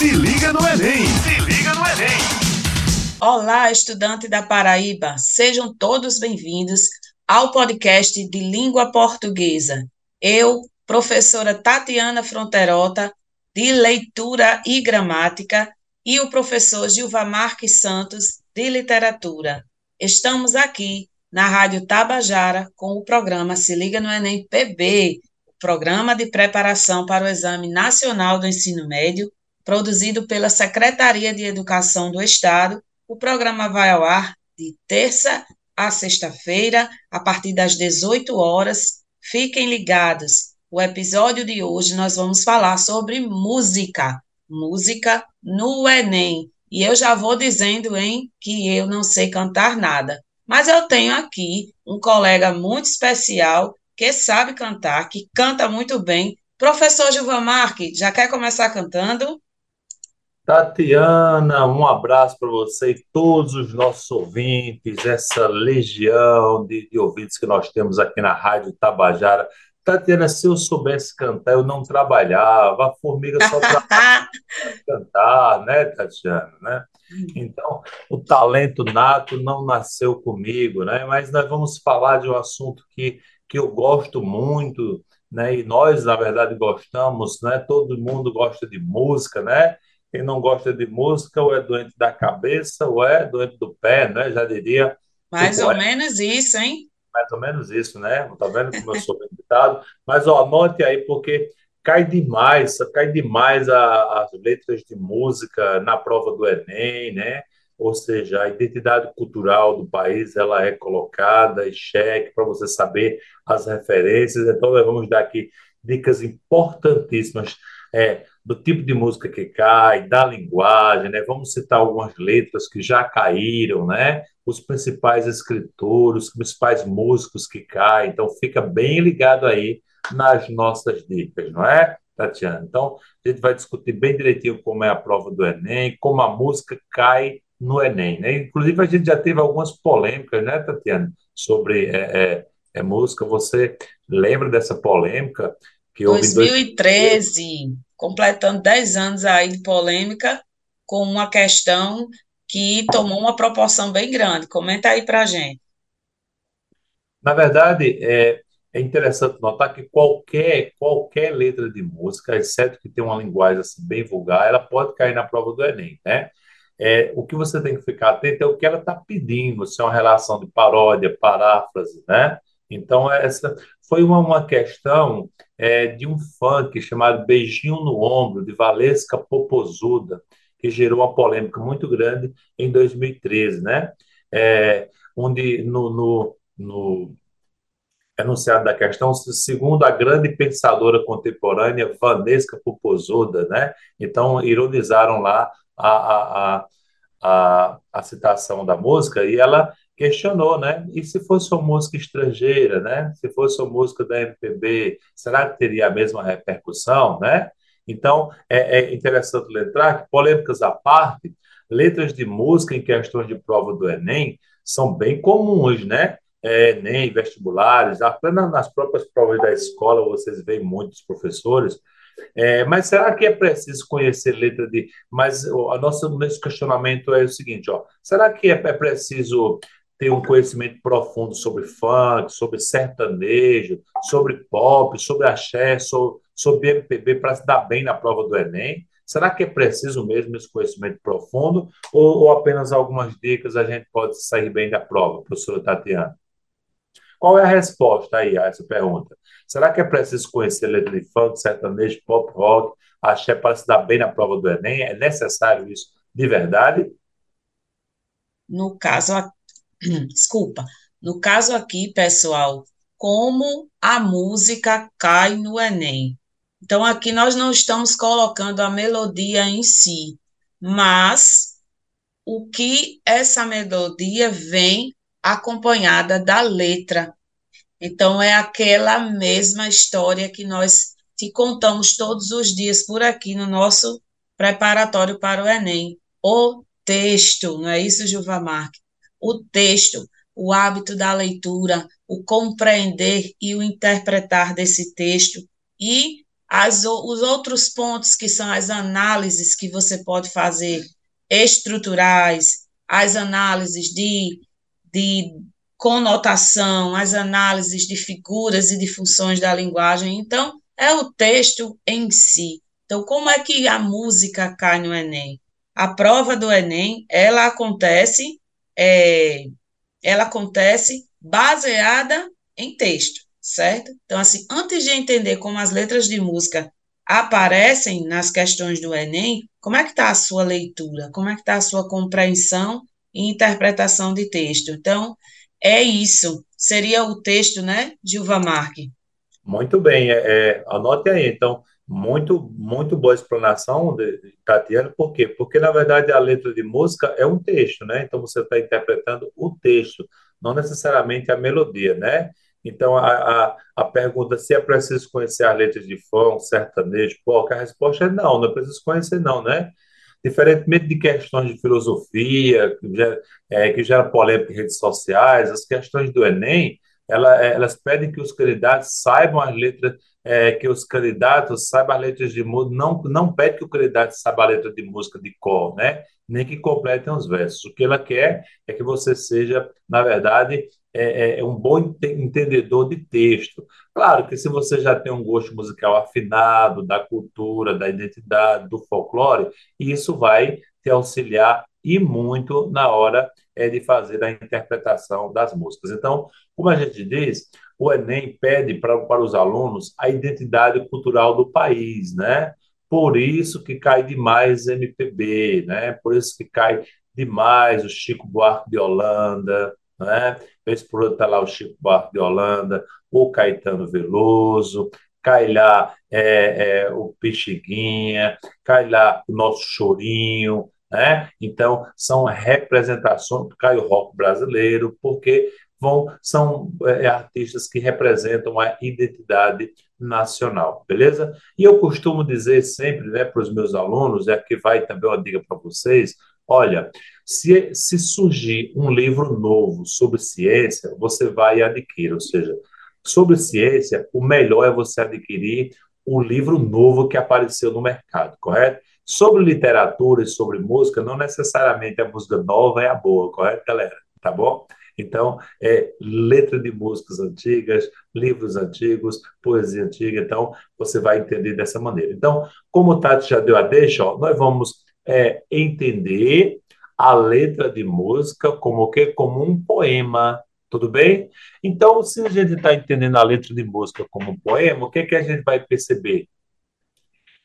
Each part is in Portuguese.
Se liga no Enem! Se liga no Enem! Olá, estudante da Paraíba, sejam todos bem-vindos ao podcast de língua portuguesa. Eu, professora Tatiana Fronterota, de leitura e gramática, e o professor Gilva Marques Santos, de literatura. Estamos aqui na Rádio Tabajara com o programa Se Liga no Enem PB, programa de preparação para o Exame Nacional do Ensino Médio, produzido pela Secretaria de Educação do Estado. O programa vai ao ar de terça a sexta-feira, a partir das 18 horas. Fiquem ligados. O episódio de hoje nós vamos falar sobre música, música no Enem. E eu já vou dizendo, hein, que eu não sei cantar nada. Mas eu tenho aqui um colega muito especial que sabe cantar, que canta muito bem. Professor Gilvan Marque, já quer começar cantando? Tatiana, um abraço para você e todos os nossos ouvintes, essa legião de, de, ouvintes que nós temos aqui na Rádio Tabajara. Tatiana, se eu soubesse cantar, eu não trabalhava, a formiga só trabalha cantar, né, Tatiana? Né? Então, o talento nato não nasceu comigo, né? Mas nós vamos falar de um assunto que, que eu gosto muito, né? E nós, na verdade, gostamos, né? Todo mundo gosta de música, né? Quem não gosta de música ou é doente da cabeça ou é doente do pé, né? Já diria. Mais ou menos isso, hein? Mais ou menos isso, né? Tá vendo como eu sou bem ditado? Mas ó, anote aí, porque cai demais, cai demais a, as letras de música na prova do Enem, né? Ou seja, a identidade cultural do país ela é colocada em xeque para você saber as referências. Então, nós vamos dar aqui dicas importantíssimas é, do tipo de música que cai, da linguagem, né? Vamos citar algumas letras que já caíram, né? Os principais escritores, os principais músicos que caem. Então, fica bem ligado aí nas nossas dicas, não é, Tatiana? Então, a gente vai discutir bem direitinho como é a prova do Enem, como a música cai no Enem, né? Inclusive, a gente já teve algumas polêmicas, né, Tatiana, sobre é, é, é música. Você lembra dessa polêmica que houve 2013, em dois... completando 10 anos aí de polêmica com uma questão que tomou uma proporção bem grande. Comenta aí para a gente. Na verdade, é, é interessante notar que qualquer, qualquer letra de música, exceto que tem uma linguagem assim, bem vulgar, ela pode cair na prova do Enem, né? É, o que você tem que ficar atento é o que ela está pedindo, se é uma relação de paródia, paráfrase, né? Então, essa foi uma, uma questão é, de um funk chamado Beijinho no Ombro, de Valesca Popozuda, que gerou uma polêmica muito grande em 2013, né? É, onde no, no, no enunciado da questão, segundo a grande pensadora contemporânea Vanesca Popozuda, né? Então, ironizaram lá a, a, a, a, a citação da música e ela questionou, né? E se fosse uma música estrangeira, né? Se fosse uma música da MPB, será que teria a mesma repercussão, né? Então, é, é interessante lembrar que, polêmicas à parte, letras de música em questões de prova do Enem são bem comuns, né? é, nem vestibulares, até nas próprias provas da escola vocês veem muitos professores. É, mas será que é preciso conhecer letra de. Mas o nosso, nosso questionamento é o seguinte: ó, será que é, é preciso ter um conhecimento profundo sobre funk, sobre sertanejo, sobre pop, sobre axé, sobre, sobre MPB para se dar bem na prova do Enem? Será que é preciso mesmo esse conhecimento profundo ou, ou apenas algumas dicas a gente pode sair bem da prova, professora Tatiana? Qual é a resposta aí a essa pergunta? Será que é preciso conhecer letra de funk, sertanejo, pop, rock, axé para se dar bem na prova do Enem? É necessário isso de verdade? No caso, desculpa, no caso aqui, pessoal, como a música cai no Enem. Então, aqui nós não estamos colocando a melodia em si, mas o que essa melodia vem acompanhada da letra. Então, é aquela mesma história que nós te contamos todos os dias por aqui no nosso preparatório para o Enem. O texto, não é isso, Gilva Marques? O texto, o hábito da leitura, o compreender e o interpretar desse texto e as, os outros pontos que são as análises que você pode fazer estruturais, as análises de, de conotação, as análises de figuras e de funções da linguagem. Então, é o texto em si. Então, como é que a música cai no Enem? A prova do Enem, ela acontece, é, ela acontece baseada em texto, certo? Então, assim, antes de entender como as letras de música aparecem nas questões do Enem, como é que está a sua leitura? Como é que está a sua compreensão e interpretação de texto? Então, é isso. Seria o texto, né, Gilva Marque? Muito bem. É, é, anote aí, então, muito, muito boa explanação de Tatiana, por quê? Porque, na verdade, a letra de música é um texto, né? Então, você está interpretando o texto, não necessariamente a melodia, né? Então, a, a, a, pergunta se é preciso conhecer as letras de funk, sertanejo, pop, a resposta é não, não é preciso conhecer não, né? Diferentemente de questões de filosofia, que gera, é, que gera polêmica em redes sociais, as questões do Enem, ela, é, elas pedem que os candidatos saibam as letras, é, que os candidatos saibam as letras de música, não, não pede que o candidato saiba a letra de música de cor, né? nem que completem os versos. O que ela quer é que você seja, na verdade, é, é, é um bom entendedor de texto. Claro que se você já tem um gosto musical afinado da cultura, da identidade, do folclore, isso vai te auxiliar e muito na hora é, de fazer a interpretação das músicas. Então, como a gente diz, o Enem pede para, para os alunos a identidade cultural do país, né? Por isso que cai demais MPB, né? Por isso que cai demais o Chico Buarque de Holanda, né? Vez por outro está lá o Chico Buarque de Holanda, o Caetano Veloso, cai lá é, é, o Pixiguinha, cai lá o nosso Chorinho, né? Então, são representações, cai o rock brasileiro, porque vão, são é, artistas que representam a identidade nacional, beleza? E eu costumo dizer sempre né, para os meus alunos, é que vai também uma dica para vocês, olha, se, se surgir um livro novo sobre ciência, você vai adquirir, ou seja, sobre ciência, o melhor é você adquirir o livro novo que apareceu no mercado, correto? Sobre literatura e sobre música, não necessariamente a música nova é a boa, correto, galera? Tá bom? Então, é letra de músicas antigas, livros antigos, poesia antiga. Então, você vai entender dessa maneira. Então, como o Tati já deu a deixa, ó, nós vamos é, entender a letra de música como o quê? Como um poema, tudo bem? Então, se a gente está entendendo a letra de música como um poema, o que, que a gente vai perceber?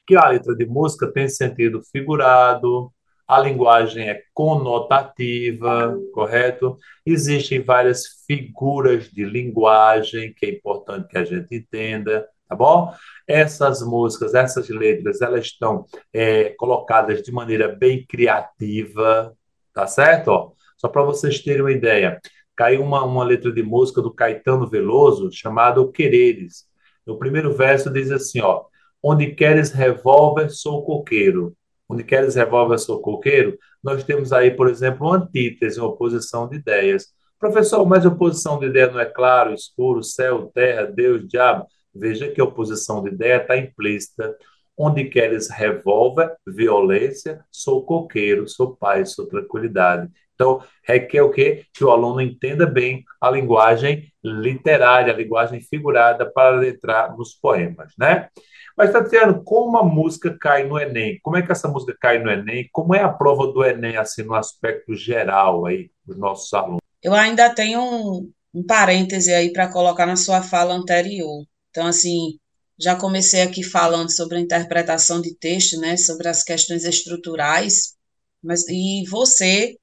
Que a letra de música tem sentido figurado, a linguagem é conotativa, correto? Existem várias figuras de linguagem que é importante que a gente entenda, tá bom? Essas músicas, essas letras, elas estão é, colocadas de maneira bem criativa, tá certo? Só para vocês terem uma ideia, caiu uma, uma letra de música do Caetano Veloso chamada Quereres. No primeiro verso diz assim, ó, onde queres revólver, sou coqueiro onde queres revólver sou coqueiro, nós temos aí, por exemplo, uma antítese, uma oposição de ideias. Professor, mas oposição de ideia não é claro, escuro, céu, terra, Deus, diabo? Veja que a oposição de ideia está implícita. Onde queres revólver, violência, sou coqueiro, sou paz, sou tranquilidade. Então, requer o quê? Que o aluno entenda bem a linguagem literária, a linguagem figurada para letrar nos poemas, né? Mas, Tatiana, como a música cai no Enem? Como é que essa música cai no Enem? Como é a prova do Enem, assim, no aspecto geral aí, dos nossos alunos? Eu ainda tenho um, um parêntese aí para colocar na sua fala anterior. Então, assim, já comecei aqui falando sobre a interpretação de texto, né, sobre as questões estruturais, mas e você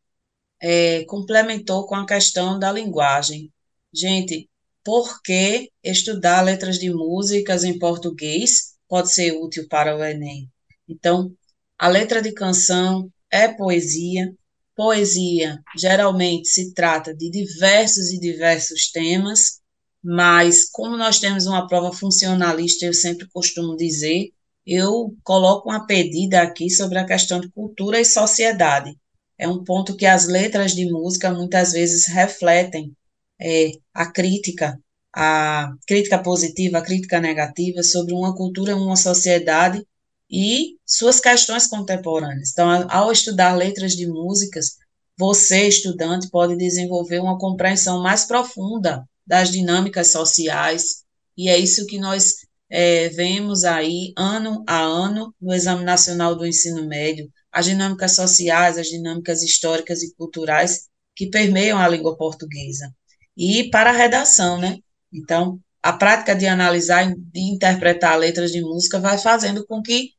é, complementou com a questão da linguagem. Gente, por que estudar letras de músicas em português pode ser útil para o Enem. Então, a letra de canção é poesia. Poesia geralmente se trata de diversos e diversos temas, mas como nós temos uma prova funcionalista, eu sempre costumo dizer, eu coloco uma pedida aqui sobre a questão de cultura e sociedade. É um ponto que as letras de música muitas vezes refletem é, a crítica a crítica positiva, a crítica negativa sobre uma cultura, uma sociedade e suas questões contemporâneas. Então, ao estudar letras de músicas, você, estudante, pode desenvolver uma compreensão mais profunda das dinâmicas sociais, e é isso que nós é, vemos aí, ano a ano, no Exame Nacional do Ensino Médio, as dinâmicas sociais, as dinâmicas históricas e culturais que permeiam a língua portuguesa. E para a redação, né? Então, a prática de analisar e de interpretar letras de música vai fazendo com que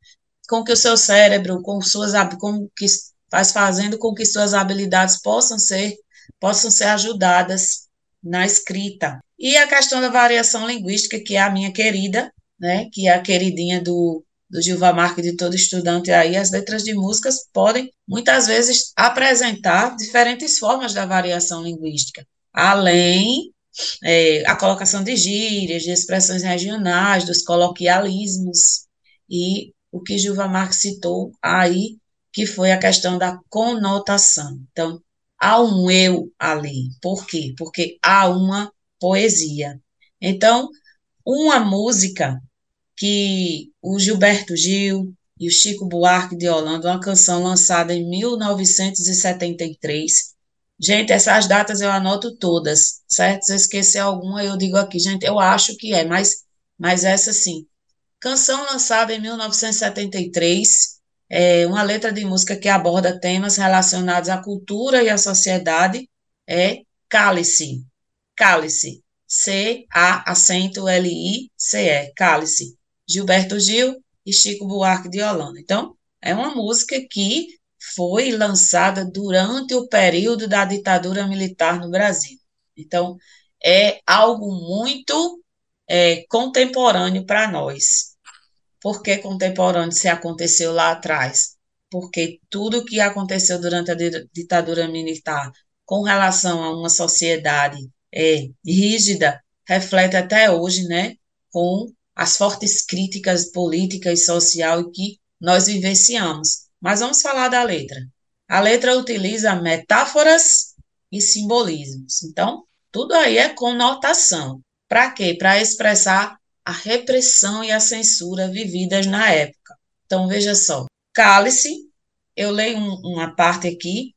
com que o seu cérebro, com suas com que faz fazendo com que suas habilidades possam ser possam ser ajudadas na escrita. E a questão da variação linguística, que é a minha querida, né, que é a queridinha do do Gilva Marques de todo estudante aí, as letras de músicas podem muitas vezes apresentar diferentes formas da variação linguística, além é, a colocação de gírias, de expressões regionais, dos coloquialismos e o que Gilva Marques citou aí, que foi a questão da conotação. Então, há um eu ali. Por quê? Porque há uma poesia. Então, uma música que o Gilberto Gil e o Chico Buarque de Holanda, uma canção lançada em 1973. Gente, essas datas eu anoto todas, certo? Se eu esquecer alguma, eu digo aqui, gente, eu acho que é, mas, mas essa sim. Canção lançada em 1973, é uma letra de música que aborda temas relacionados à cultura e à sociedade, é Cálice. Cálice. C-A, acento L-I-C-E, Cálice. Gilberto Gil e Chico Buarque de Holanda. Então, é uma música que foi lançada durante o período da ditadura militar no Brasil. Então, é algo muito é, contemporâneo para nós. Por que contemporâneo se aconteceu lá atrás? Porque tudo que aconteceu durante a ditadura militar com relação a uma sociedade é, rígida reflete até hoje, né, com as fortes críticas política e social que nós vivenciamos. Mas vamos falar da letra. A letra utiliza metáforas e simbolismos. Então, tudo aí é conotação. Para quê? Para expressar a repressão e a censura vividas na época. Então, veja só. Cálice, eu leio um, uma parte aqui,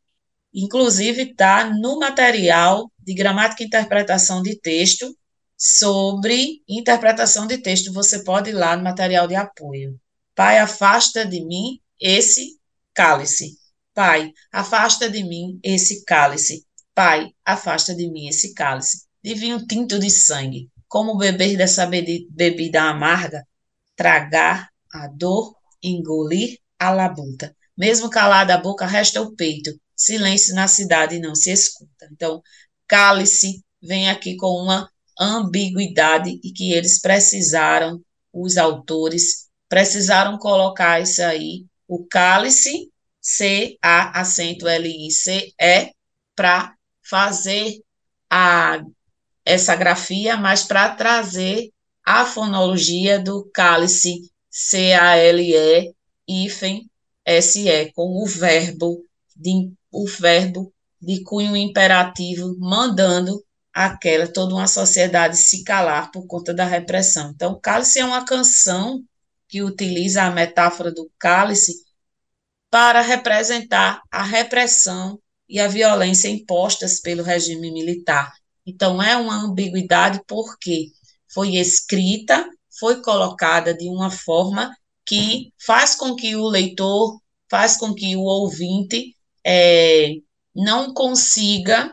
inclusive está no material de gramática e interpretação de texto sobre interpretação de texto, você pode ir lá no material de apoio. Pai, afasta de mim esse cálice. Pai, afasta de mim esse cálice. Pai, afasta de mim esse cálice. De vinho tinto de sangue, como beber dessa bebida amarga, tragar a dor, engolir a labuta. Mesmo calada a boca, resta o peito. Silêncio na cidade não se escuta. Então, cálice vem aqui com uma ambiguidade e que eles precisaram, os autores, precisaram colocar isso aí, o cálice, C, A, acento L, I, C, E, para fazer a, essa grafia, mas para trazer a fonologia do cálice, C, A, L, E, hífen, S, E, com o verbo, de, o verbo de cunho imperativo, mandando aquela, toda uma sociedade se calar por conta da repressão. Então, Cálice é uma canção que utiliza a metáfora do cálice para representar a repressão e a violência impostas pelo regime militar. Então, é uma ambiguidade porque foi escrita, foi colocada de uma forma que faz com que o leitor, faz com que o ouvinte é, não consiga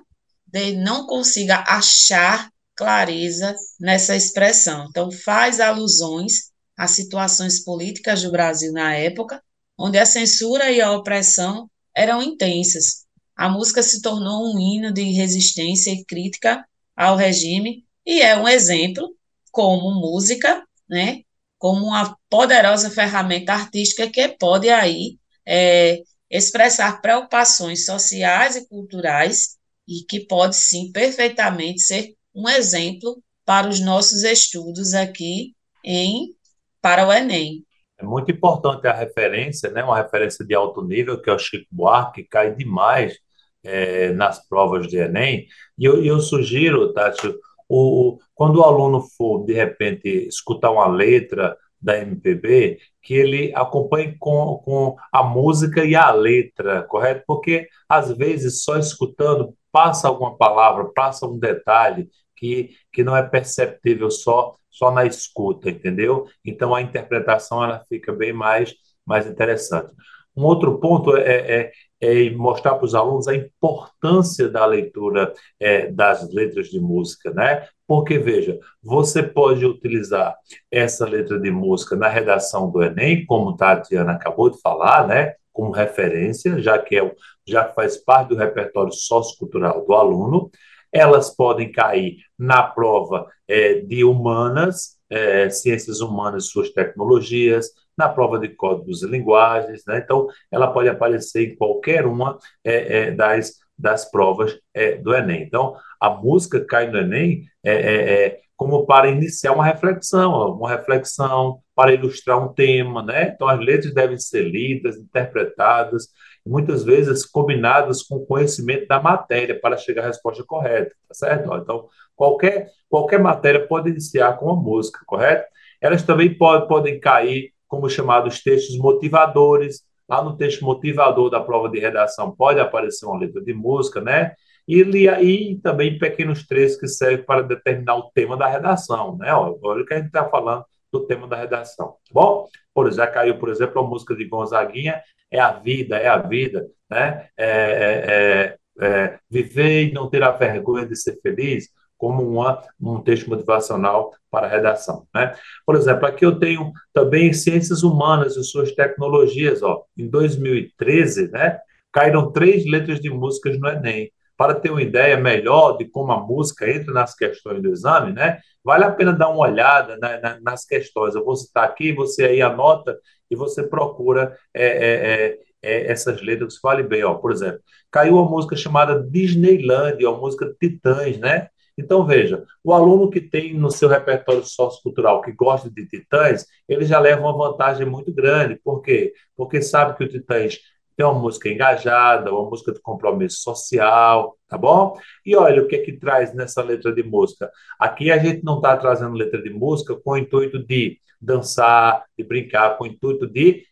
não consiga achar clareza nessa expressão. Então, faz alusões a situações políticas do Brasil na época, onde a censura e a opressão eram intensas. A música se tornou um hino de resistência e crítica ao regime e é um exemplo como música, né, como uma poderosa ferramenta artística que pode aí é, expressar preocupações sociais e culturais e que pode sim perfeitamente ser um exemplo para os nossos estudos aqui em para o Enem. É muito importante a referência, né? Uma referência de alto nível que é o Chico Buarque, que cai demais é, nas provas de Enem. E eu, eu sugiro, Tati, o, quando o aluno for, de repente, escutar uma letra da MPB, que ele acompanhe com, com a música e a letra, correto? Porque, às vezes, só escutando, passa alguma palavra, passa um detalhe que, que não é perceptível só, só na escuta, entendeu? Então, a interpretação ela fica bem mais, mais interessante. Um outro ponto é, é, é mostrar para os alunos a importância da leitura é, das letras de música, né? Porque, veja, você pode utilizar essa letra de música na redação do Enem, como Tatiana acabou de falar, né? Como referência, já que, é, já faz parte do repertório sociocultural do aluno. Elas podem cair na prova é, de humanas, é, ciências humanas e suas tecnologias, na prova de códigos e linguagens, né? Então, ela pode aparecer em qualquer uma é, é, das, das provas é, do Enem. Então, a música cai no Enem é, é, é, como para iniciar uma reflexão, uma reflexão para ilustrar um tema, né? Então, as letras devem ser lidas, interpretadas, muitas vezes combinadas com o conhecimento da matéria para chegar à resposta correta, tá certo? Então, qualquer, qualquer matéria pode iniciar com uma música, correto? Elas também pode, podem cair como chamados textos motivadores. Lá no texto motivador da prova de redação pode aparecer uma letra de música, né? E, e também pequenos trechos que servem para determinar o tema da redação, né? Olha o que a gente está falando do tema da redação, tá bom? Por exemplo, já caiu, por exemplo, a música de Gonzaguinha, é a vida, é a vida, né? É, é, é, é viver e não ter a vergonha de ser feliz como uma, um texto motivacional para a redação. Né? Por exemplo, aqui eu tenho também ciências humanas e suas tecnologias. Ó. Em 2013, né, caíram três letras de músicas no Enem. Para ter uma ideia melhor de como a música entra nas questões do exame, né, vale a pena dar uma olhada na, na, nas questões. Eu vou citar aqui, você aí anota e você procura é, é, é, é essas letras que vale bem. Ó. Por exemplo, caiu uma música chamada Disneyland, uma música Titãs, né? Então, veja, o aluno que tem no seu repertório sociocultural que gosta de Titãs, ele já leva uma vantagem muito grande. Por quê? Porque sabe que o Titãs tem uma música engajada, uma música de compromisso social, tá bom? E olha o que é que traz nessa letra de música. Aqui a gente não está trazendo letra de música com o intuito de dançar, de brincar, com o intuito de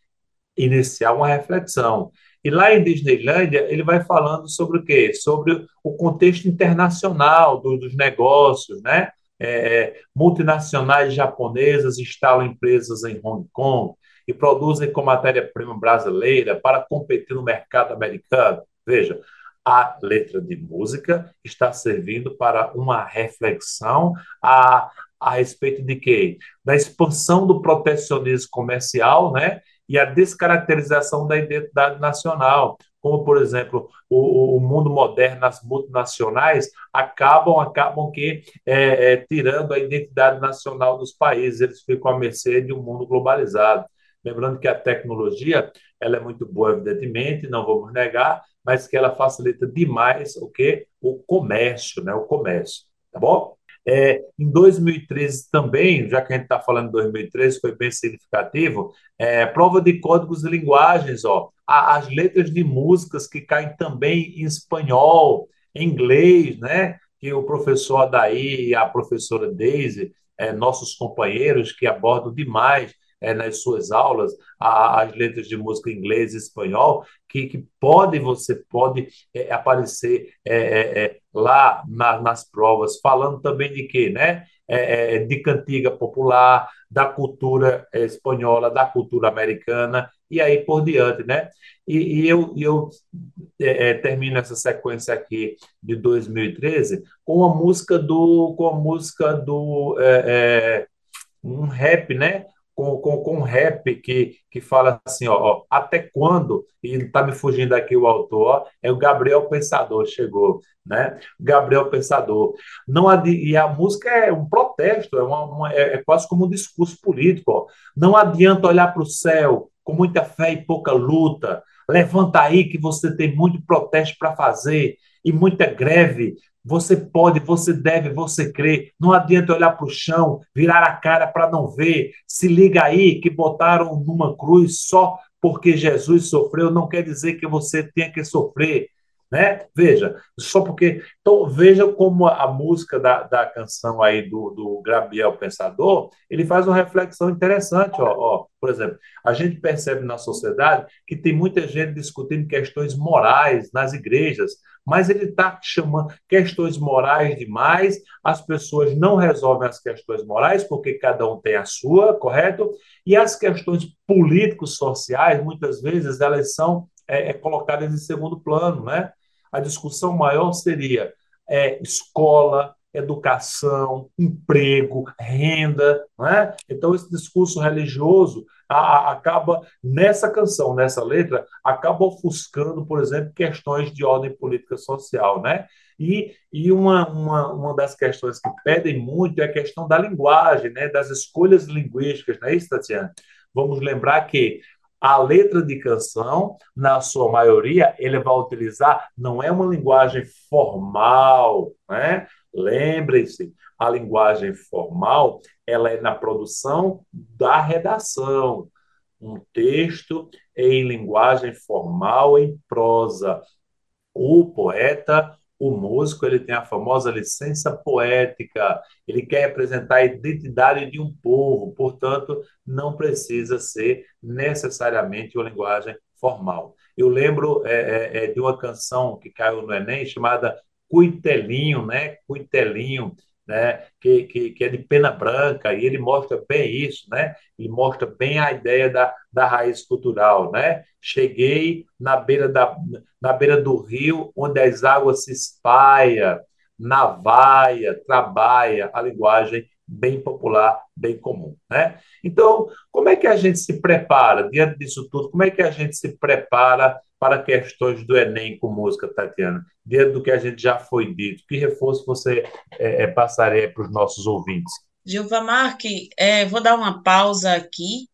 iniciar uma reflexão. E lá em Disneylândia, ele vai falando sobre o quê? Sobre o contexto internacional do, dos negócios, né? É, é, multinacionais japonesas instalam empresas em Hong Kong e produzem com matéria-prima brasileira para competir no mercado americano. Veja, a letra de música está servindo para uma reflexão a, a respeito de quê? Da expansão do protecionismo comercial, né? E a descaracterização da identidade nacional, como, por exemplo, o, o mundo moderno, as multinacionais acabam, acabam que é, é, tirando a identidade nacional dos países, eles ficam à mercê de um mundo globalizado. Lembrando que a tecnologia ela é muito boa, evidentemente, não vamos negar, mas que ela facilita demais o que o comércio, né? O comércio, tá bom? É, em 2013 também, já que a gente está falando de 2013, foi bem significativo, é, prova de códigos de linguagens, ó, as letras de músicas que caem também em espanhol, em inglês, né? Que o professor Adair e a professora Daisy, é, nossos companheiros que abordam demais é, nas suas aulas a, as letras de música inglês e espanhol, que, que pode, você pode é, aparecer é, é, é lá na, nas provas, falando também de quê? Né? É, de cantiga popular, da cultura espanhola, da cultura americana, e aí por diante, né? E, e eu, eu é, termino essa sequência aqui de 2013 com a música do, com a música do é, é, um rap, né? Com, com, com um rap que, que fala assim, ó, ó até quando, e está me fugindo aqui o autor, ó, é o Gabriel Pensador, chegou, né? Gabriel Pensador. Não adi... E a música é um protesto, é, uma, uma é, é quase como um discurso político. Ó. Não adianta olhar para o céu com muita fé e pouca luta. Levanta aí que você tem muito protesto para fazer e muita greve. Você pode, você deve, você crê. Não adianta olhar para o chão, virar a cara para não ver. Se liga aí que botaram numa cruz só porque Jesus sofreu, não quer dizer que você tenha que sofrer. Né? Veja, só porque. Então, veja como a, música da, da canção aí do, do Gabriel Pensador, ele faz uma reflexão interessante, ó, ó. Por exemplo, a gente percebe na sociedade que tem muita gente discutindo questões morais nas igrejas, mas ele está chamando questões morais demais, as pessoas não resolvem as questões morais, porque cada um tem a sua, correto? E as questões políticos sociais, muitas vezes, elas são é, é, colocadas em segundo plano, né? A discussão maior seria é, escola, educação, emprego, renda. Né? Então, esse discurso religioso a, a, acaba, nessa canção, nessa letra, acaba ofuscando, por exemplo, questões de ordem política social. Né? E, e uma, uma, uma das questões que pedem muito é a questão da linguagem, né? das escolhas linguísticas, não é isso, Tatiana? Vamos lembrar que a letra de canção, na sua maioria, ele vai utilizar, não é uma linguagem formal, né? Lembrem-se, a linguagem formal, ela é na produção da redação. Um texto em linguagem formal, em prosa. O poeta o músico ele tem a famosa licença poética, ele quer representar a identidade de um povo, portanto, não precisa ser necessariamente uma linguagem formal. Eu lembro é, é, é de uma canção que caiu no Enem chamada Cuitelinho, né? Cuitelinho, né, que, que, que, é de pena branca, e ele mostra bem isso, né? Ele mostra bem a ideia da, da raiz cultural, né? Cheguei na beira, da, na beira do rio, onde as águas se espalham, na vaia, trabalha a linguagem bem popular, bem comum, né? Então, como é que a gente se prepara diante disso tudo? Como é que a gente se prepara para questões do Enem com música, Tatiana? Dentro do que a gente já foi dito, que reforço você é, é passaria para os nossos ouvintes? Gilva Marque, é, vou dar uma pausa aqui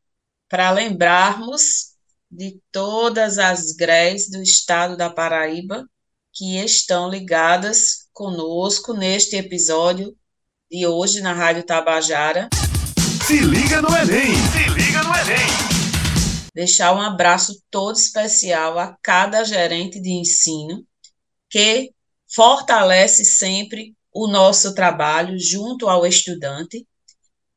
para lembrarmos de todas as GREs do estado da Paraíba que estão ligadas conosco neste episódio de hoje na Rádio Tabajara. Se liga no Enem! Se liga no Enem! deixar um abraço todo especial a cada gerente de ensino que fortalece sempre o nosso trabalho junto ao estudante.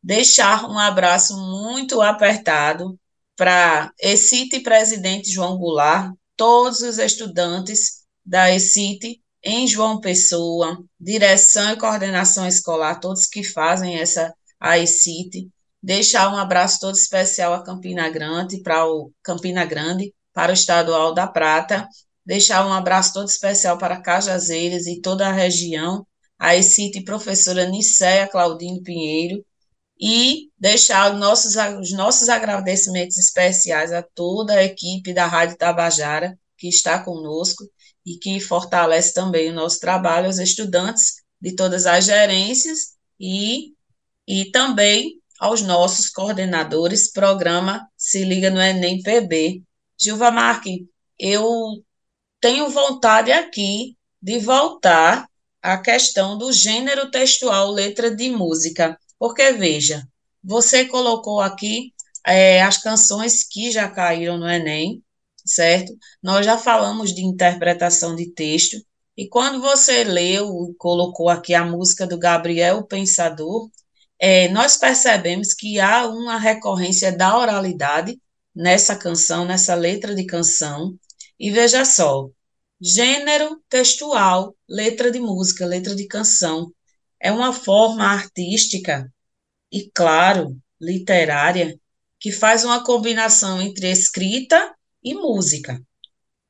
Deixar um abraço muito apertado para ECIT presidente João Goulart, todos os estudantes da ECIT em João Pessoa, direção e coordenação escolar, todos que fazem essa a ECIT, Deixar um abraço todo especial a Campina Grande, para o Campina Grande, para o Estadual da Prata. Deixar um abraço todo especial para Cajazeiras e toda a região, a ECIT professora Nicéia Claudine Pinheiro, e deixar os nossos, os nossos agradecimentos especiais a toda a equipe da Rádio Tabajara, que está conosco e que fortalece também o nosso trabalho, os estudantes de todas as gerências e, e também aos nossos coordenadores, programa Se Liga no Enem PB. Gilva Marque, eu tenho vontade aqui de voltar à questão do gênero textual letra de música, porque veja, você colocou aqui é, as canções que já caíram no Enem, certo? Nós já falamos de interpretação de texto, e quando você leu e colocou aqui a música do Gabriel Pensador, é, nós percebemos que há uma recorrência da oralidade nessa canção, nessa letra de canção. E veja só, gênero textual, letra de música, letra de canção, é uma forma artística e, claro, literária que faz uma combinação entre escrita e música.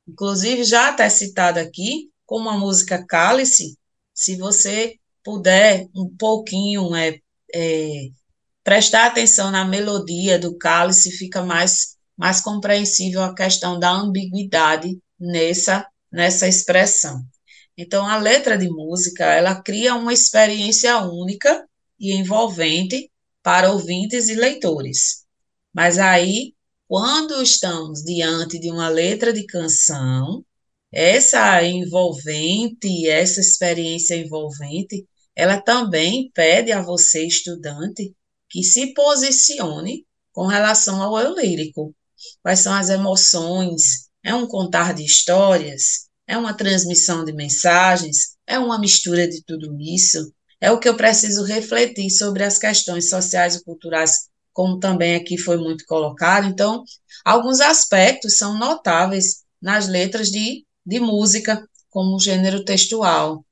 Inclusive, já até citada aqui, como a música Cálice, se você puder um pouquinho é, é, prestar atenção na melodia do cálice, fica mais, mais compreensível a questão da ambiguidade nessa, nessa expressão. Então, a letra de música, ela cria uma experiência única e envolvente para ouvintes e leitores. Mas aí, quando estamos diante de uma letra de canção, essa envolvente, essa experiência envolvente, ela também pede a você, estudante, que se posicione com relação ao eu lírico. Quais são as emoções? É um contar de histórias? é uma transmissão de mensagens, é uma mistura de tudo isso. É o que eu preciso refletir sobre as questões sociais e culturais, como também aqui foi muito colocado. Então, alguns aspectos são notáveis nas letras de, de música, como gênero textual.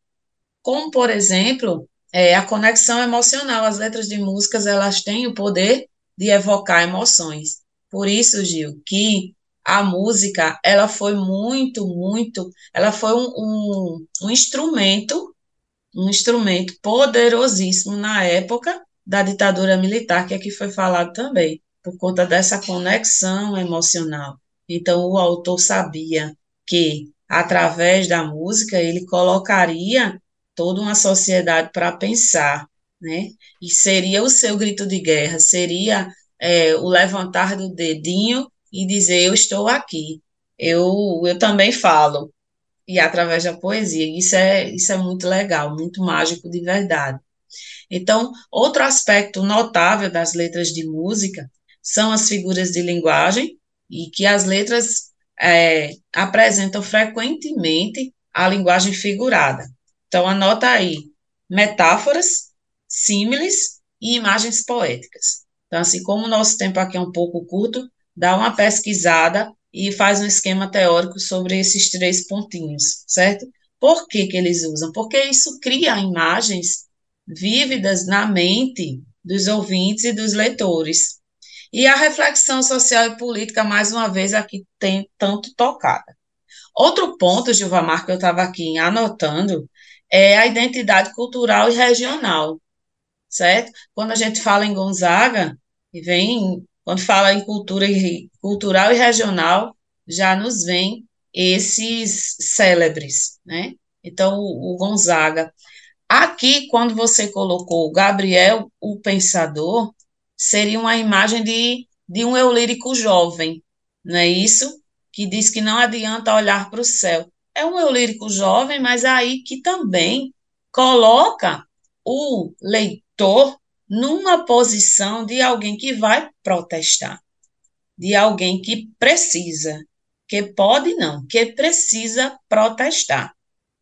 Como, por exemplo, é, a conexão emocional. As letras de músicas, elas têm o poder de evocar emoções. Por isso, Gil, que a música, ela foi muito, muito, ela foi um, um, um instrumento, um instrumento poderosíssimo na época da ditadura militar, que aqui foi falado também, por conta dessa conexão emocional. Então, o autor sabia que, através da música, ele colocaria toda uma sociedade para pensar, né? E seria o seu grito de guerra, seria é, o levantar do dedinho e dizer eu estou aqui. Eu, eu também falo e através da poesia. Isso é isso é muito legal, muito mágico de verdade. Então, outro aspecto notável das letras de música são as figuras de linguagem e que as letras é, apresentam frequentemente a linguagem figurada. Então, anota aí: metáforas, símiles e imagens poéticas. Então, assim, como o nosso tempo aqui é um pouco curto, dá uma pesquisada e faz um esquema teórico sobre esses três pontinhos, certo? Por que, que eles usam? Porque isso cria imagens vívidas na mente dos ouvintes e dos leitores. E a reflexão social e política, mais uma vez, aqui tem tanto tocada. Outro ponto, Gilvamar, que eu estava aqui anotando, é a identidade cultural e regional, certo? Quando a gente fala em Gonzaga, e vem, quando fala em cultura e, cultural e regional, já nos vem esses célebres, né? Então, o, o Gonzaga. Aqui, quando você colocou Gabriel, o Pensador, seria uma imagem de, de um eu lírico jovem, não é isso? Que diz que não adianta olhar para o céu é um eu lírico jovem, mas aí que também coloca o leitor numa posição de alguém que vai protestar, de alguém que precisa, que pode não, que precisa protestar.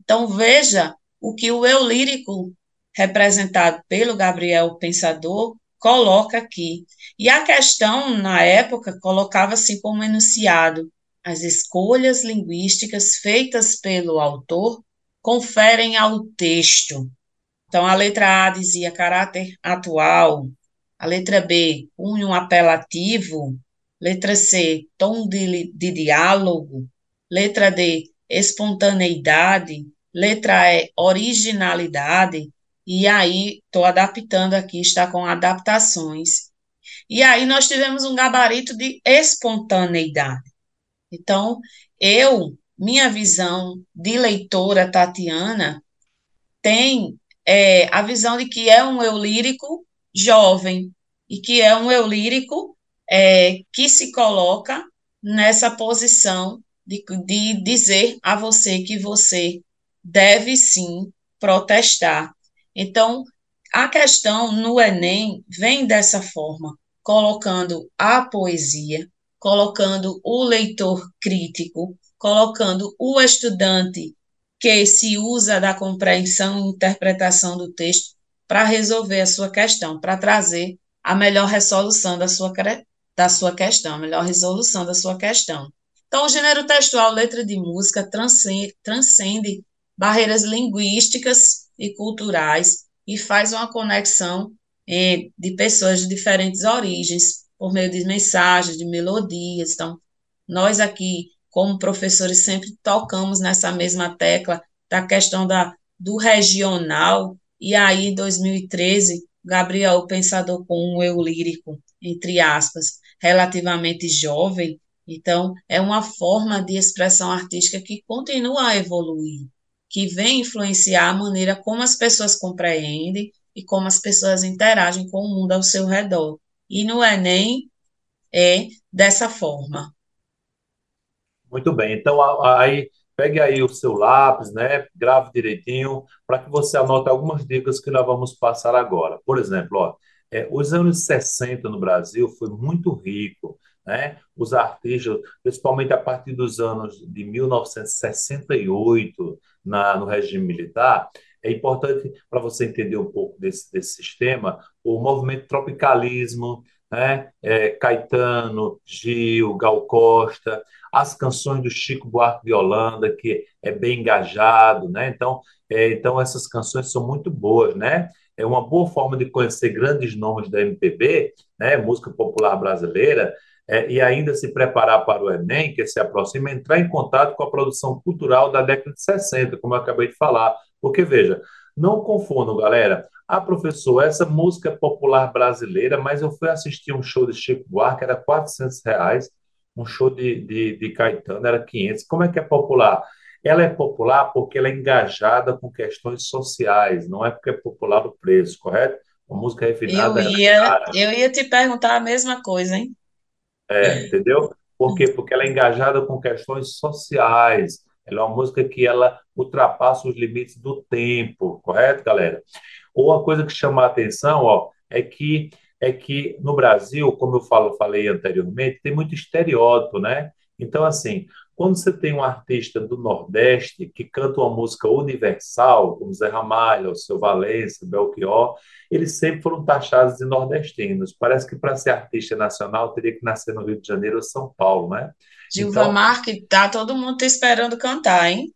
Então veja o que o eu lírico representado pelo Gabriel Pensador coloca aqui. E a questão na época colocava assim como enunciado: as escolhas linguísticas feitas pelo autor conferem ao texto. Então, a letra A dizia caráter atual, a letra B, cunho apelativo, letra C, tom de, de diálogo, letra D, espontaneidade, letra E, originalidade, e aí estou adaptando aqui, está com adaptações. E aí nós tivemos um gabarito de espontaneidade. Então, eu, minha visão de leitora Tatiana, tem é, a visão de que é um eu lírico jovem e que é um eu lírico é, que se coloca nessa posição de, de dizer a você que você deve sim protestar. Então, a questão no Enem vem dessa forma, colocando a poesia, colocando o leitor crítico, colocando o estudante que se usa da compreensão e interpretação do texto para resolver a sua questão, para trazer a melhor resolução da sua, da sua questão, a melhor resolução da sua questão. Então, o gênero textual, letra de música, transcende, transcende barreiras linguísticas e culturais e faz uma conexão eh, de pessoas de diferentes origens, por meio de mensagens, de melodias. Então, nós aqui, como professores, sempre tocamos nessa mesma tecla da questão da, do regional, e aí, em 2013, Gabriel, o pensador com um eu lírico, entre aspas, relativamente jovem, então, é uma forma de expressão artística que continua a evoluir, que vem influenciar a maneira como as pessoas compreendem e como as pessoas interagem com o mundo ao seu redor. E no Enem é dessa forma. Muito bem. Então, aí, pegue aí o seu lápis, né? Grave direitinho, para que você anote algumas dicas que nós vamos passar agora. Por exemplo, ó, é, os anos 60 no Brasil foi muito rico né? Os artistas, principalmente a partir dos anos de 1968, na, no regime militar, é importante para você entender um pouco desse, desse sistema, o movimento tropicalismo, né? É, Caetano, Gil, Gal Costa, as canções do Chico Buarque de Holanda, que é bem engajado, né? Então, é, então essas canções são muito boas, né? É uma boa forma de conhecer grandes nomes da MPB, né? Música popular brasileira, é, e ainda se preparar para o Enem, que se aproxima, entrar em contato com a produção cultural da década de 60, como eu acabei de falar. Porque, veja, não confundam, galera. Ah, professor, essa música é popular brasileira, mas eu fui assistir um show de Chico Buarque, era 400 reais, um show de, de, de Caetano era 500. Como é que é popular? Ela é popular porque ela é engajada com questões sociais, não é porque é popular o preço, correto? Uma música refinada. Eu ia, eu ia te perguntar a mesma coisa, hein? É, entendeu? Por quê? Porque ela é engajada com questões sociais. Ela é uma música que ela ultrapassa os limites do tempo, correto, galera? Ou uma coisa que chama a atenção, ó, é que é que no Brasil, como eu falo, falei anteriormente, tem muito estereótipo, né? Então, assim, quando você tem um artista do Nordeste que canta uma música universal, como Zé Ramalho, Seu Valença, Belchior, eles sempre foram taxados de nordestinos. Parece que para ser artista nacional teria que nascer no Rio de Janeiro ou São Paulo, né? Gilva então, Marque, tá todo mundo esperando cantar, hein?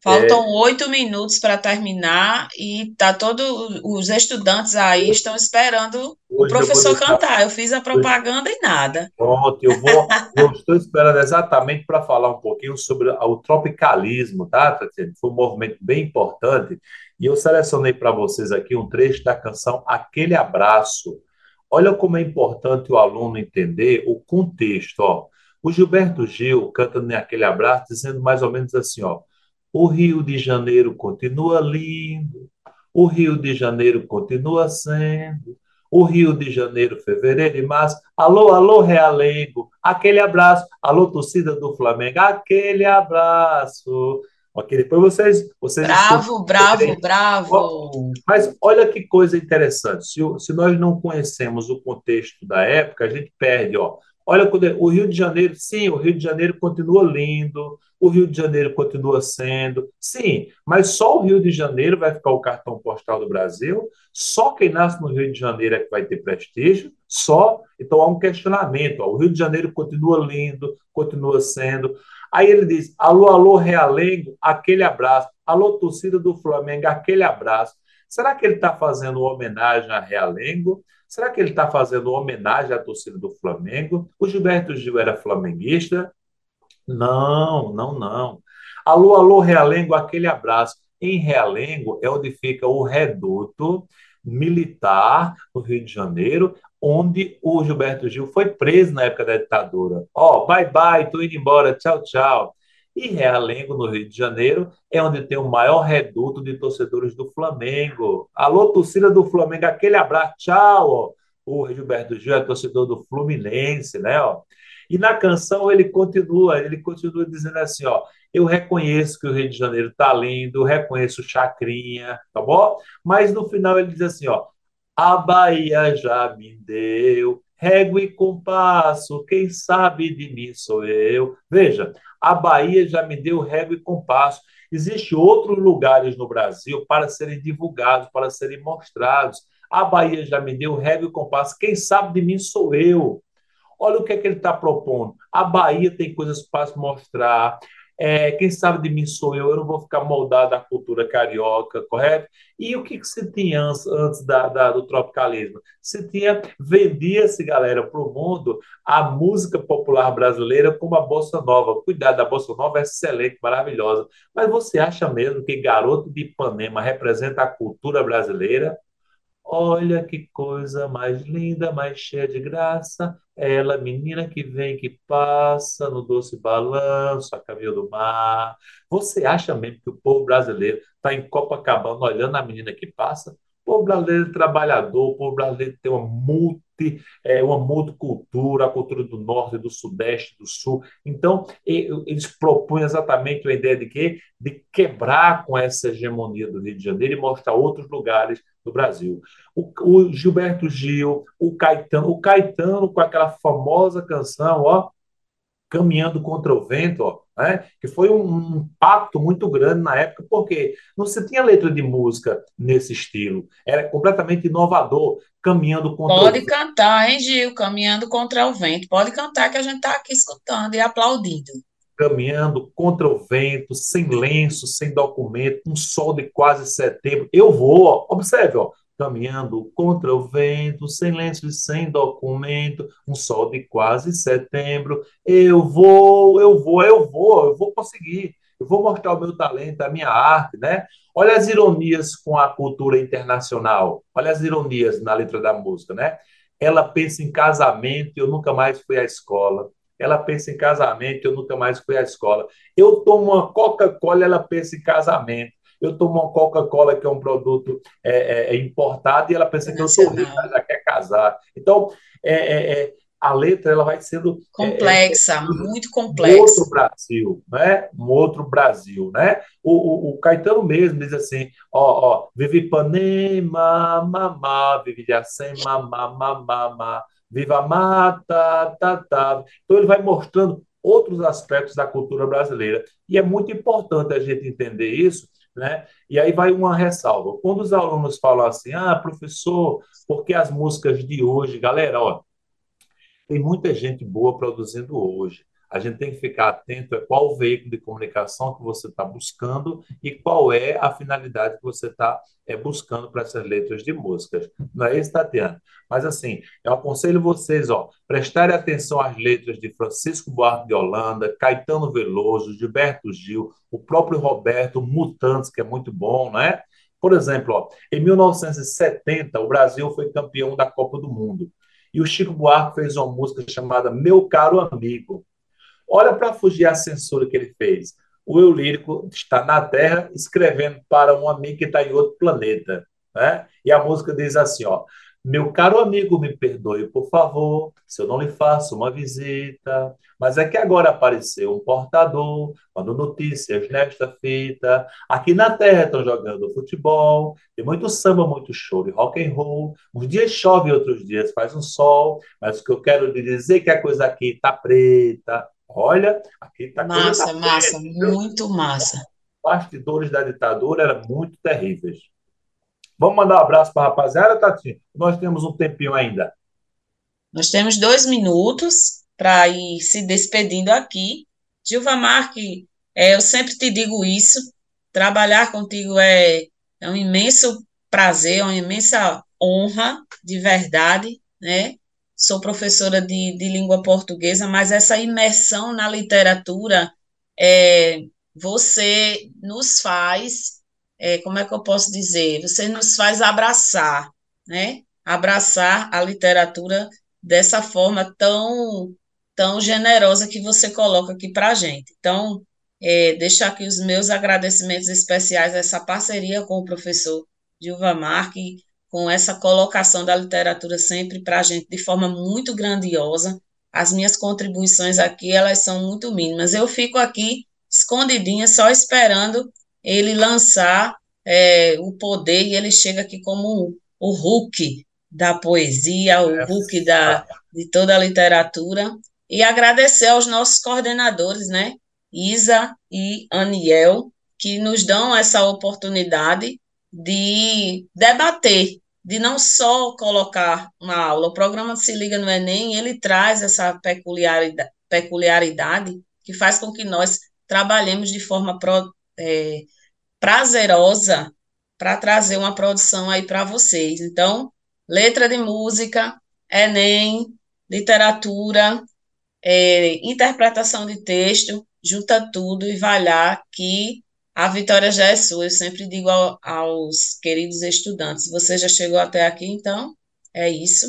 Faltam oito é, minutos para terminar e tá todo os estudantes aí estão esperando o professor eu cantar. Eu fiz a propaganda e nada. Pronto, eu vou, eu estou esperando exatamente para falar um pouquinho sobre o tropicalismo, tá, Tatiana? Foi um movimento bem importante e eu selecionei para vocês aqui um trecho da canção Aquele Abraço. Olha como é importante o aluno entender o contexto, ó. O Gilberto Gil canta naquele abraço dizendo mais ou menos assim, ó: o Rio de Janeiro continua lindo, o Rio de Janeiro continua sendo, o Rio de Janeiro, fevereiro e março. Alô, alô, Realengo, aquele abraço. Alô, torcida do Flamengo, aquele abraço. Ok, depois vocês. vocês bravo, bravo, bravo. Mas olha que coisa interessante. Se, se nós não conhecemos o contexto da época, a gente perde. Ó. Olha, o Rio de Janeiro, sim, o Rio de Janeiro continua lindo, o Rio de Janeiro continua sendo, sim, mas só o Rio de Janeiro vai ficar o cartão postal do Brasil, só quem nasce no Rio de Janeiro é que vai ter prestígio, só. Então há um questionamento: ó, o Rio de Janeiro continua lindo, continua sendo. Aí ele diz: alô, alô, Realengo, aquele abraço. Alô, torcida do Flamengo, aquele abraço. Será que ele está fazendo homenagem a Realengo? Será que ele está fazendo homenagem à torcida do Flamengo? O Gilberto Gil era flamenguista? Não, não, não. Alô, alô, Realengo, aquele abraço. Em Realengo é onde fica o reduto militar no Rio de Janeiro, onde o Gilberto Gil foi preso na época da ditadura. Ó, oh, bye bye, tô indo embora, tchau, tchau. E Realengo, no Rio de Janeiro, é onde tem o maior reduto de torcedores do Flamengo. Alô, torcida do Flamengo, aquele abraço, tchau. Ó. O Gilberto Gil é torcedor do Fluminense, né? Ó. E na canção ele continua, ele continua dizendo assim, ó, eu reconheço que o Rio de Janeiro tá lindo, reconheço Chacrinha, tá bom? Mas no final ele diz assim, ó, a Bahia já me deu régua e compasso, quem sabe de mim sou eu. Veja, a Bahia já me deu régua e compasso. Existem outros lugares no Brasil para serem divulgados, para serem mostrados. A Bahia já me deu régua e compasso, quem sabe de mim sou eu. Olha o que é que ele está propondo. A Bahia tem coisas para mostrar. É, quem sabe de mim sou eu, eu não vou ficar moldado à cultura carioca, correto? E o que, que se tinha antes, antes da, da, do tropicalismo? Se tinha, vendia-se, galera, para o mundo a música popular brasileira como a Bossa Nova. Cuidado, a Bossa Nova é excelente, maravilhosa. Mas você acha mesmo que Garoto de Ipanema representa a cultura brasileira? Olha que coisa mais linda, mais cheia de graça. Ela, menina que vem, que passa no doce balanço, a caminho do mar. Você acha mesmo que o povo brasileiro está em Copacabana olhando a menina que passa? povo brasileiro é trabalhador, o povo brasileiro tem uma multi, é, uma multicultura, a cultura do norte, do sudeste, do sul. Então, eles propõem exatamente a ideia de quê? De quebrar com essa hegemonia do Rio de Janeiro e mostrar outros lugares do Brasil. O, o Gilberto Gil, o Caetano, o Caetano com aquela famosa canção, ó, Caminhando contra o Vento, ó, né? que foi um impacto muito grande na época, porque não se tinha letra de música nesse estilo, era completamente inovador, caminhando contra Pode o vento. Pode cantar, hein, Gil? Caminhando contra o vento. Pode cantar que a gente está aqui escutando e aplaudindo. Caminhando contra o vento, sem lenço, sem documento, um sol de quase setembro. Eu vou, ó, observe, ó, caminhando contra o vento, sem lenço e sem documento, um sol de quase setembro. Eu vou, eu vou, eu vou, eu vou conseguir. Eu vou mostrar o meu talento, a minha arte, né? Olha as ironias com a cultura internacional. Olha as ironias na letra da música, né? Ela pensa em casamento e eu nunca mais fui à escola. Ela pensa em casamento eu nunca mais fui à escola. Eu tomo uma Coca-Cola, ela pensa em casamento eu tomo uma Coca-Cola, que é um produto é, é, é importado, e ela pensa que eu sou rica, ela quer casar. Então, é, é, é a letra ela vai sendo complexa, muito complexa. Um outro Brasil, né? Um outro Brasil, né? O, o, o Caetano mesmo diz assim, ó, ó, vive Ipanema, mamá, vive Iracema, mamá, mamá, viva mata, tá, tá. Então ele vai mostrando outros aspectos da cultura brasileira. E é muito importante a gente entender isso, né? E aí vai uma ressalva. Quando os alunos falam assim, ah, professor, porque as músicas de hoje, galera, ó, tem muita gente boa produzindo hoje. A gente tem que ficar atento a qual veículo de comunicação que você está buscando e qual é a finalidade que você está é, buscando para essas letras de músicas. Não é isso, Tatiana? Mas assim, eu aconselho vocês, ó, prestarem atenção às letras de Francisco Buarque de Holanda, Caetano Veloso, Gilberto Gil, o próprio Roberto Mutantes, que é muito bom, não é? Por exemplo, ó, em 1970, o Brasil foi campeão da Copa do Mundo. E o Chico Buarque fez uma música chamada Meu Caro Amigo. Olha para fugir a censura que ele fez. O eu lírico está na Terra escrevendo para um amigo que está em outro planeta. Né? E a música diz assim: ó, meu caro amigo, me perdoe, por favor, se eu não lhe faço uma visita. Mas é que agora apareceu um portador, mandando notícias nesta fita. Aqui na terra estão jogando futebol, tem muito samba, muito show de rock and roll. Uns dias chove, outros dias faz um sol. Mas o que eu quero lhe dizer é que a coisa aqui tá preta, Olha, aqui está Massa, tá massa, muito massa. Bastidores da ditadura eram muito terríveis. Vamos mandar um abraço para a rapaziada, Tati? Nós temos um tempinho ainda. Nós temos dois minutos para ir se despedindo aqui. Gilva Marque, é, eu sempre te digo isso, trabalhar contigo é, é um imenso prazer, é uma imensa honra, de verdade, né? Sou professora de, de língua portuguesa, mas essa imersão na literatura, é, você nos faz, é, como é que eu posso dizer? Você nos faz abraçar, né? Abraçar a literatura dessa forma tão, tão generosa que você coloca aqui para a gente. Então, é, deixar aqui os meus agradecimentos especiais a essa parceria com o professor Gilva Marque, com essa colocação da literatura sempre para a gente de forma muito grandiosa. As minhas contribuições aqui, elas são muito mínimas. Eu fico aqui escondidinha, só esperando ele lançar é, o poder, e ele chega aqui como o Hulk da poesia, o Hulk da, de toda a literatura, e agradecer aos nossos coordenadores, né, Isa e Aniel, que nos dão essa oportunidade de debater, de não só colocar uma aula. O programa Se Liga no Enem, ele traz essa peculiaridade, peculiaridade que faz com que nós trabalhemos de forma pro, é, prazerosa para trazer uma produção aí para vocês. Então, letra de música, Enem, literatura, é, interpretação de texto, junta tudo e vai lá que a vitória já é sua. Eu sempre digo ao, aos queridos estudantes: você já chegou até aqui, então é isso.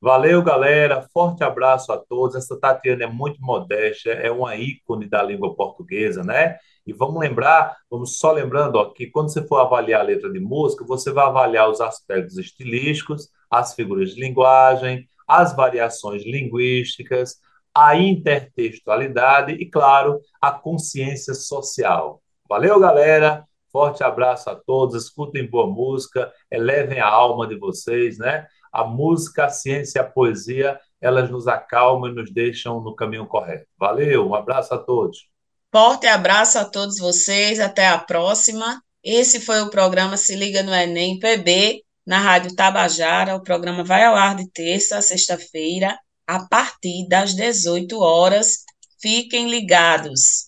Valeu, galera. Forte abraço a todos. Essa Tatiana é muito modesta, é uma ícone da língua portuguesa, né? E vamos lembrar, vamos só lembrando, ó, que quando você for avaliar a letra de música, você vai avaliar os aspectos estilísticos, as figuras de linguagem, as variações linguísticas, a intertextualidade e, claro, a consciência social. Valeu, galera. Forte abraço a todos. Escutem boa música, elevem a alma de vocês, né? A música, a ciência a poesia, elas nos acalmam e nos deixam no caminho correto. Valeu, um abraço a todos. Forte abraço a todos vocês, até a próxima. Esse foi o programa Se Liga no Enem PB, na Rádio Tabajara. O programa vai ao ar de terça a sexta-feira, a partir das 18 horas. Fiquem ligados.